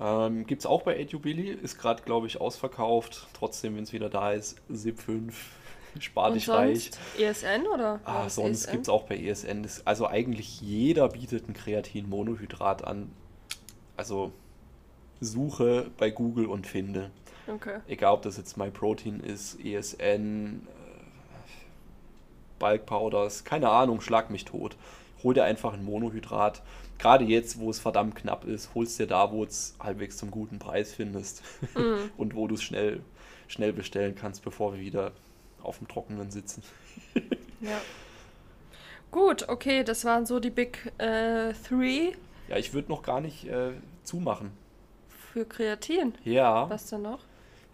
Ähm, Gibt es auch bei EduBilly, ist gerade, glaube ich, ausverkauft. Trotzdem, wenn es wieder da ist, SIP 5, spar dich reich. ESN oder? Ah, sonst gibt es auch bei ESN. Das, also eigentlich jeder bietet ein Kreatin-Monohydrat an. Also suche bei Google und finde. Okay. Egal, ob das jetzt MyProtein ist, ESN, äh, Bulk Powders, keine Ahnung, schlag mich tot. Hol dir einfach ein Monohydrat gerade jetzt, wo es verdammt knapp ist, holst dir da, wo es halbwegs zum guten Preis findest mm. und wo du es schnell, schnell bestellen kannst, bevor wir wieder auf dem Trockenen sitzen. ja. Gut, okay, das waren so die Big äh, Three. Ja, ich würde noch gar nicht äh, zumachen. Für Kreatin? Ja. Was denn noch?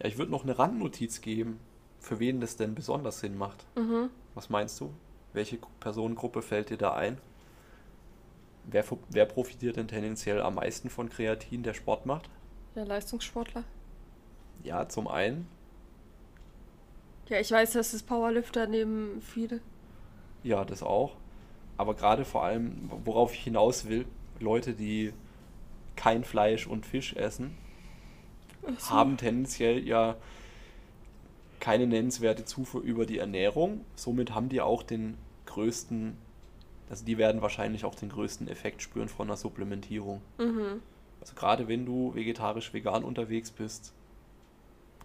Ja, ich würde noch eine Randnotiz geben, für wen das denn besonders Sinn macht. Mhm. Was meinst du? Welche Personengruppe fällt dir da ein? Wer, wer profitiert denn tendenziell am meisten von Kreatin, der Sport macht? Ja, Leistungssportler. Ja, zum einen. Ja, ich weiß, dass es Powerlifter nehmen viele. Ja, das auch. Aber gerade vor allem, worauf ich hinaus will, Leute, die kein Fleisch und Fisch essen, so. haben tendenziell ja keine nennenswerte Zufuhr über die Ernährung. Somit haben die auch den größten also die werden wahrscheinlich auch den größten Effekt spüren von einer Supplementierung. Mhm. Also gerade wenn du vegetarisch-vegan unterwegs bist,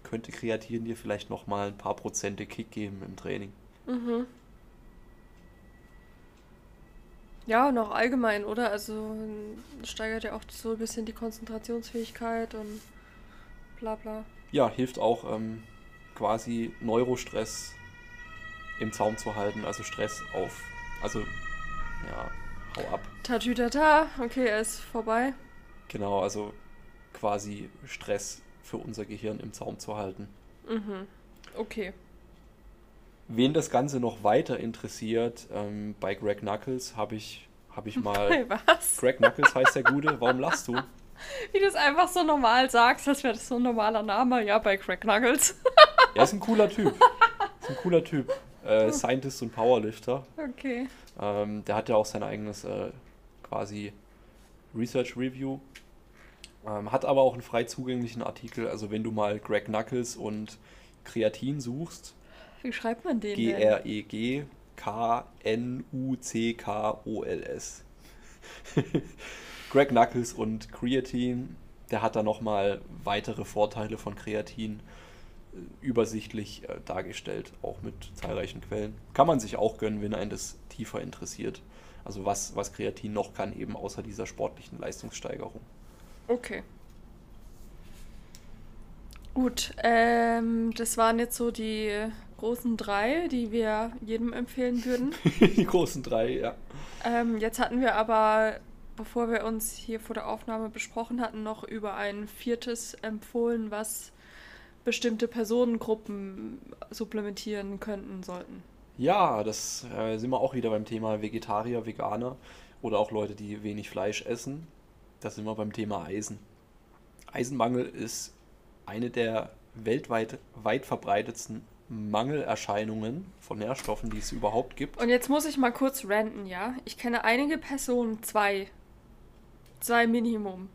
könnte Kreatin dir vielleicht nochmal ein paar Prozente Kick geben im Training. Mhm. Ja, und auch allgemein, oder? Also steigert ja auch so ein bisschen die Konzentrationsfähigkeit und bla bla. Ja, hilft auch ähm, quasi Neurostress im Zaum zu halten, also Stress auf, also ja, hau ab. Tatütata, okay, er ist vorbei. Genau, also quasi Stress für unser Gehirn im Zaum zu halten. Mhm. Okay. Wen das Ganze noch weiter interessiert, ähm, bei Greg Knuckles habe ich, hab ich mal. Was? Greg Knuckles heißt der Gute. Warum lachst du? Wie du es einfach so normal sagst, als wäre das so ein normaler Name. Ja, bei Greg Knuckles. er ist ein cooler Typ. Ist ein cooler Typ. Äh, Scientist und Powerlifter. Okay. Ähm, der hat ja auch sein eigenes äh, quasi Research Review. Ähm, hat aber auch einen frei zugänglichen Artikel. Also wenn du mal Greg Knuckles und Kreatin suchst. Wie schreibt man den? G-R-E-G K-N-U-C-K-O-L-S. Greg Knuckles und Kreatin, der hat da nochmal weitere Vorteile von Kreatin übersichtlich äh, dargestellt, auch mit zahlreichen Quellen. Kann man sich auch gönnen, wenn einen das tiefer interessiert. Also was, was Kreatin noch kann, eben außer dieser sportlichen Leistungssteigerung. Okay. Gut, ähm, das waren jetzt so die großen drei, die wir jedem empfehlen würden. die großen drei, ja. Ähm, jetzt hatten wir aber, bevor wir uns hier vor der Aufnahme besprochen hatten, noch über ein viertes empfohlen, was bestimmte Personengruppen supplementieren könnten, sollten. Ja, das äh, sind wir auch wieder beim Thema Vegetarier, Veganer oder auch Leute, die wenig Fleisch essen. Da sind wir beim Thema Eisen. Eisenmangel ist eine der weltweit weit verbreitetsten Mangelerscheinungen von Nährstoffen, die es überhaupt gibt. Und jetzt muss ich mal kurz ranten, ja? Ich kenne einige Personen, zwei, zwei Minimum,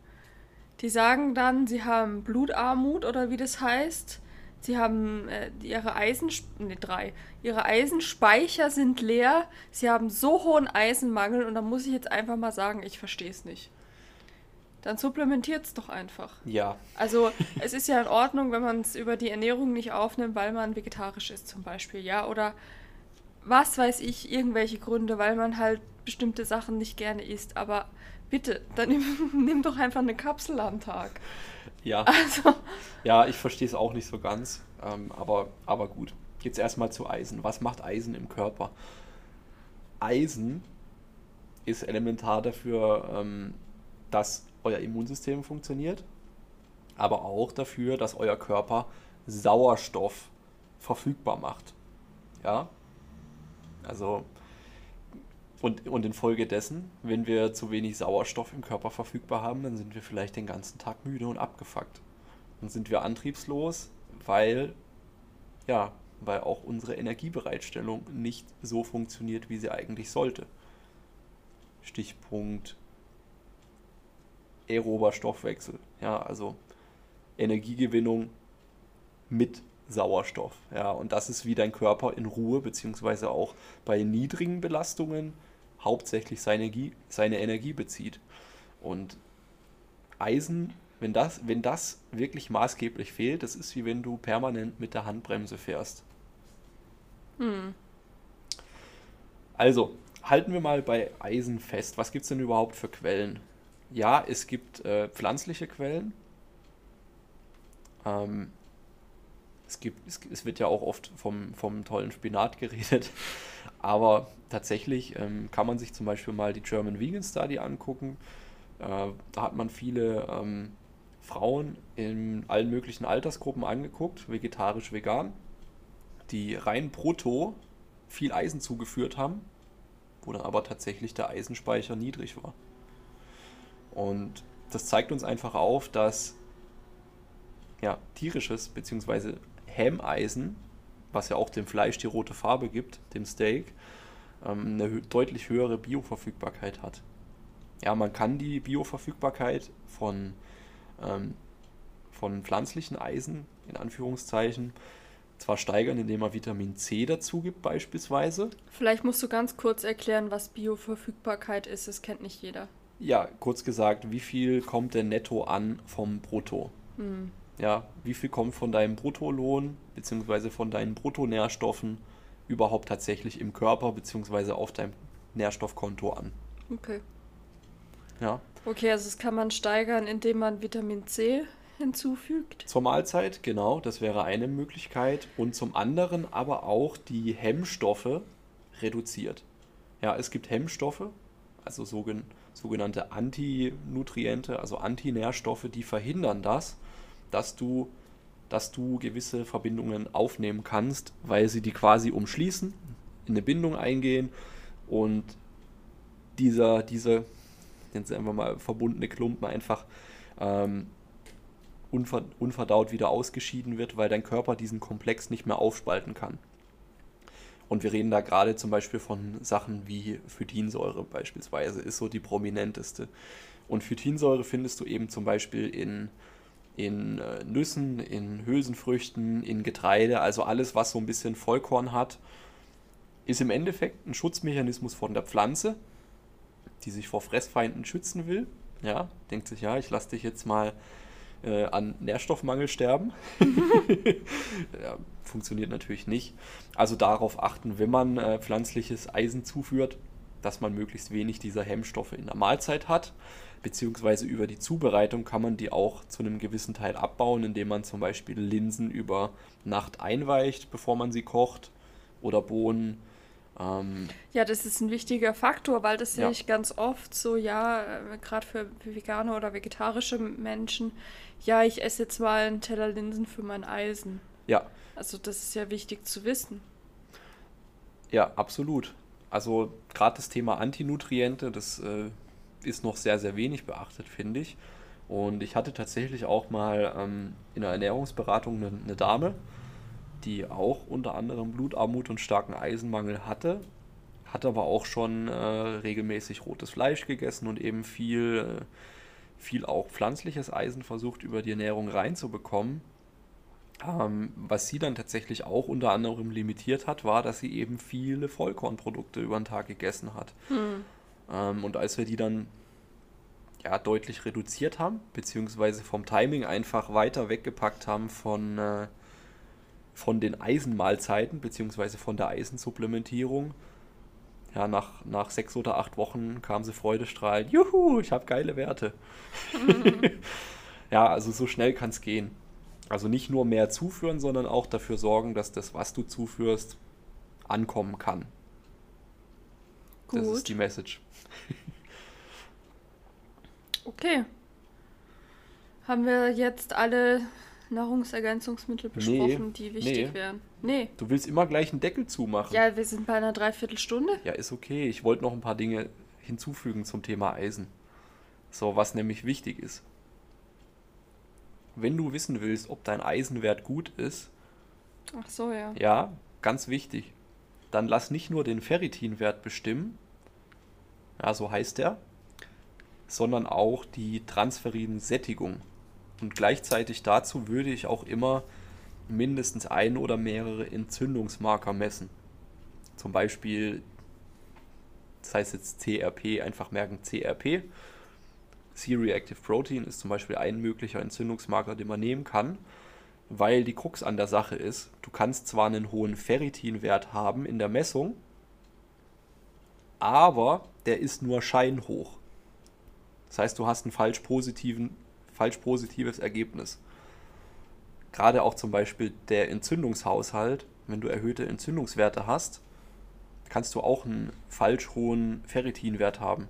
die sagen dann, sie haben Blutarmut oder wie das heißt. Sie haben äh, ihre Eisen, ne drei, ihre Eisenspeicher sind leer. Sie haben so hohen Eisenmangel und da muss ich jetzt einfach mal sagen, ich verstehe es nicht. Dann supplementiert es doch einfach. Ja. Also es ist ja in Ordnung, wenn man es über die Ernährung nicht aufnimmt, weil man vegetarisch ist zum Beispiel, ja. Oder was weiß ich, irgendwelche Gründe, weil man halt bestimmte Sachen nicht gerne isst. Aber bitte, dann nimm, doch einfach eine Kapsel am Tag. Ja. Also. Ja, ich verstehe es auch nicht so ganz. Ähm, aber, aber gut. Jetzt erstmal zu Eisen. Was macht Eisen im Körper? Eisen ist elementar dafür, ähm, dass euer Immunsystem funktioniert, aber auch dafür, dass euer Körper Sauerstoff verfügbar macht. Ja? Also, und, und infolgedessen, wenn wir zu wenig Sauerstoff im Körper verfügbar haben, dann sind wir vielleicht den ganzen Tag müde und abgefuckt. Dann sind wir antriebslos, weil, ja, weil auch unsere Energiebereitstellung nicht so funktioniert, wie sie eigentlich sollte. Stichpunkt aerober Stoffwechsel. Ja, also Energiegewinnung mit Sauerstoff. Ja, und das ist, wie dein Körper in Ruhe, beziehungsweise auch bei niedrigen Belastungen hauptsächlich seine Energie, seine Energie bezieht. Und Eisen, wenn das, wenn das wirklich maßgeblich fehlt, das ist wie wenn du permanent mit der Handbremse fährst. Hm. Also, halten wir mal bei Eisen fest. Was gibt es denn überhaupt für Quellen? Ja, es gibt äh, pflanzliche Quellen. Ähm, es, gibt, es, es, wird ja auch oft vom, vom tollen Spinat geredet. Aber tatsächlich ähm, kann man sich zum Beispiel mal die German Vegan Study angucken. Äh, da hat man viele ähm, Frauen in allen möglichen Altersgruppen angeguckt, vegetarisch, vegan, die rein brutto viel Eisen zugeführt haben, wo dann aber tatsächlich der Eisenspeicher niedrig war. Und das zeigt uns einfach auf, dass ja, tierisches bzw. Hemmeisen, was ja auch dem Fleisch die rote Farbe gibt, dem Steak, ähm, eine deutlich höhere Bioverfügbarkeit hat. Ja, man kann die Bioverfügbarkeit von, ähm, von pflanzlichen Eisen, in Anführungszeichen, zwar steigern, indem man Vitamin C dazu gibt beispielsweise. Vielleicht musst du ganz kurz erklären, was Bioverfügbarkeit ist. Das kennt nicht jeder. Ja, kurz gesagt, wie viel kommt denn netto an vom Brutto? Hm. Ja, wie viel kommt von deinem Bruttolohn bzw. von deinen Bruttonährstoffen überhaupt tatsächlich im Körper bzw. auf deinem Nährstoffkonto an? Okay. Ja. Okay, also das kann man steigern, indem man Vitamin C hinzufügt. Zur Mahlzeit, genau, das wäre eine Möglichkeit. Und zum anderen aber auch die Hemmstoffe reduziert. Ja, es gibt Hemmstoffe, also sogen, sogenannte Antinutriente, also Antinährstoffe, die verhindern das, dass du, dass du gewisse Verbindungen aufnehmen kannst, weil sie die quasi umschließen, in eine Bindung eingehen und dieser, diese, sie einfach mal verbundene Klumpen einfach ähm, unver unverdaut wieder ausgeschieden wird, weil dein Körper diesen Komplex nicht mehr aufspalten kann. Und wir reden da gerade zum Beispiel von Sachen wie Phytinsäure beispielsweise, ist so die prominenteste. Und Phytinsäure findest du eben zum Beispiel in, in äh, Nüssen, in Hülsenfrüchten, in Getreide, also alles, was so ein bisschen Vollkorn hat, ist im Endeffekt ein Schutzmechanismus von der Pflanze, die sich vor Fressfeinden schützen will. Ja, denkt sich, ja, ich lasse dich jetzt mal äh, an Nährstoffmangel sterben. ja, funktioniert natürlich nicht. Also darauf achten, wenn man äh, pflanzliches Eisen zuführt, dass man möglichst wenig dieser Hemmstoffe in der Mahlzeit hat. Beziehungsweise über die Zubereitung kann man die auch zu einem gewissen Teil abbauen, indem man zum Beispiel Linsen über Nacht einweicht, bevor man sie kocht, oder Bohnen ähm, ja, das ist ein wichtiger Faktor, weil das ja. sehe ich ganz oft so, ja, äh, gerade für vegane oder vegetarische Menschen, ja, ich esse jetzt mal einen Teller Linsen für mein Eisen. Ja. Also das ist ja wichtig zu wissen. Ja, absolut. Also gerade das Thema Antinutriente, das äh, ist noch sehr, sehr wenig beachtet, finde ich. Und ich hatte tatsächlich auch mal ähm, in der Ernährungsberatung eine, eine Dame, die auch unter anderem Blutarmut und starken Eisenmangel hatte, hat aber auch schon äh, regelmäßig rotes Fleisch gegessen und eben viel, äh, viel auch pflanzliches Eisen versucht über die Ernährung reinzubekommen. Ähm, was sie dann tatsächlich auch unter anderem limitiert hat, war, dass sie eben viele Vollkornprodukte über den Tag gegessen hat. Hm. Ähm, und als wir die dann ja, deutlich reduziert haben, beziehungsweise vom Timing einfach weiter weggepackt haben von, äh, von den Eisenmahlzeiten beziehungsweise von der Eisensupplementierung. Ja, nach, nach sechs oder acht Wochen kam sie freudestrahlend. Juhu, ich habe geile Werte. ja, also so schnell kann es gehen. Also nicht nur mehr zuführen, sondern auch dafür sorgen, dass das, was du zuführst, ankommen kann. Gut. Das ist die Message. okay. Haben wir jetzt alle Nahrungsergänzungsmittel besprochen, nee, die wichtig nee. wären? Nee. Du willst immer gleich einen Deckel zumachen. Ja, wir sind bei einer Dreiviertelstunde. Ja, ist okay. Ich wollte noch ein paar Dinge hinzufügen zum Thema Eisen. So, was nämlich wichtig ist. Wenn du wissen willst, ob dein Eisenwert gut ist. Ach so, ja. Ja, ganz wichtig. Dann lass nicht nur den Ferritinwert bestimmen. Ja, so heißt der. Sondern auch die Transferin-Sättigung. Und gleichzeitig dazu würde ich auch immer mindestens ein oder mehrere Entzündungsmarker messen. Zum Beispiel, das heißt jetzt CRP, einfach merken CRP. C-Reactive Protein ist zum Beispiel ein möglicher Entzündungsmarker, den man nehmen kann, weil die Krux an der Sache ist, du kannst zwar einen hohen Ferritinwert haben in der Messung, aber der ist nur scheinhoch. Das heißt, du hast ein falsch positiven falsch positives Ergebnis. Gerade auch zum Beispiel der Entzündungshaushalt, wenn du erhöhte Entzündungswerte hast, kannst du auch einen falsch hohen Ferritinwert haben.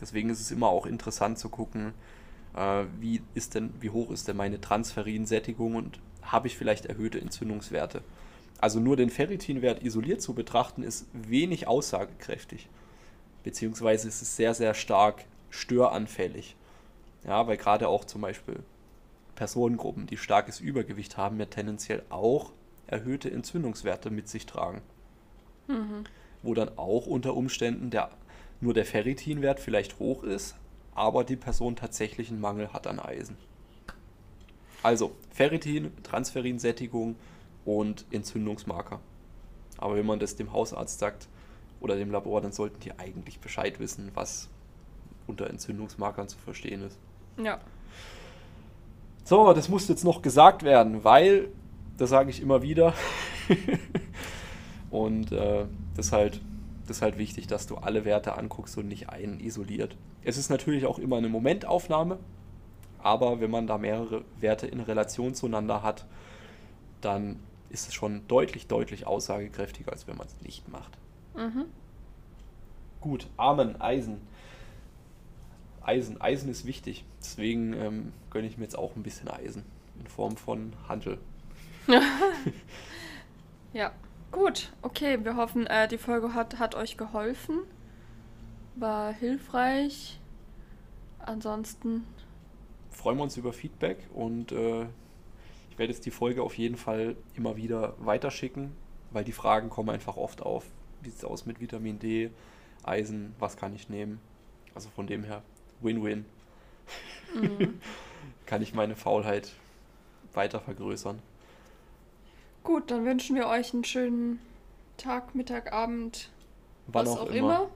Deswegen ist es immer auch interessant zu gucken, äh, wie, ist denn, wie hoch ist denn meine Transferinsättigung und habe ich vielleicht erhöhte Entzündungswerte. Also nur den Ferritinwert isoliert zu betrachten, ist wenig aussagekräftig. Beziehungsweise ist es sehr, sehr stark störanfällig. Ja, weil gerade auch zum Beispiel Personengruppen, die starkes Übergewicht haben, ja tendenziell auch erhöhte Entzündungswerte mit sich tragen. Mhm. Wo dann auch unter Umständen der, nur der Ferritinwert vielleicht hoch ist, aber die Person tatsächlich einen Mangel hat an Eisen. Also Ferritin, Transferinsättigung und Entzündungsmarker. Aber wenn man das dem Hausarzt sagt oder dem Labor, dann sollten die eigentlich Bescheid wissen, was unter Entzündungsmarkern zu verstehen ist. Ja. So, das muss jetzt noch gesagt werden, weil, das sage ich immer wieder, und äh, das, ist halt, das ist halt wichtig, dass du alle Werte anguckst und nicht einen isoliert. Es ist natürlich auch immer eine Momentaufnahme, aber wenn man da mehrere Werte in Relation zueinander hat, dann ist es schon deutlich, deutlich aussagekräftiger, als wenn man es nicht macht. Mhm. Gut, Amen, Eisen. Eisen. Eisen ist wichtig. Deswegen ähm, gönne ich mir jetzt auch ein bisschen Eisen in Form von Handel. ja, gut. Okay, wir hoffen, äh, die Folge hat, hat euch geholfen. War hilfreich. Ansonsten freuen wir uns über Feedback und äh, ich werde jetzt die Folge auf jeden Fall immer wieder weiterschicken, weil die Fragen kommen einfach oft auf. Wie sieht es aus mit Vitamin D, Eisen, was kann ich nehmen? Also von dem her Win-Win. Mhm. Kann ich meine Faulheit weiter vergrößern. Gut, dann wünschen wir euch einen schönen Tag, Mittag, Abend, Wann was auch, auch immer. immer.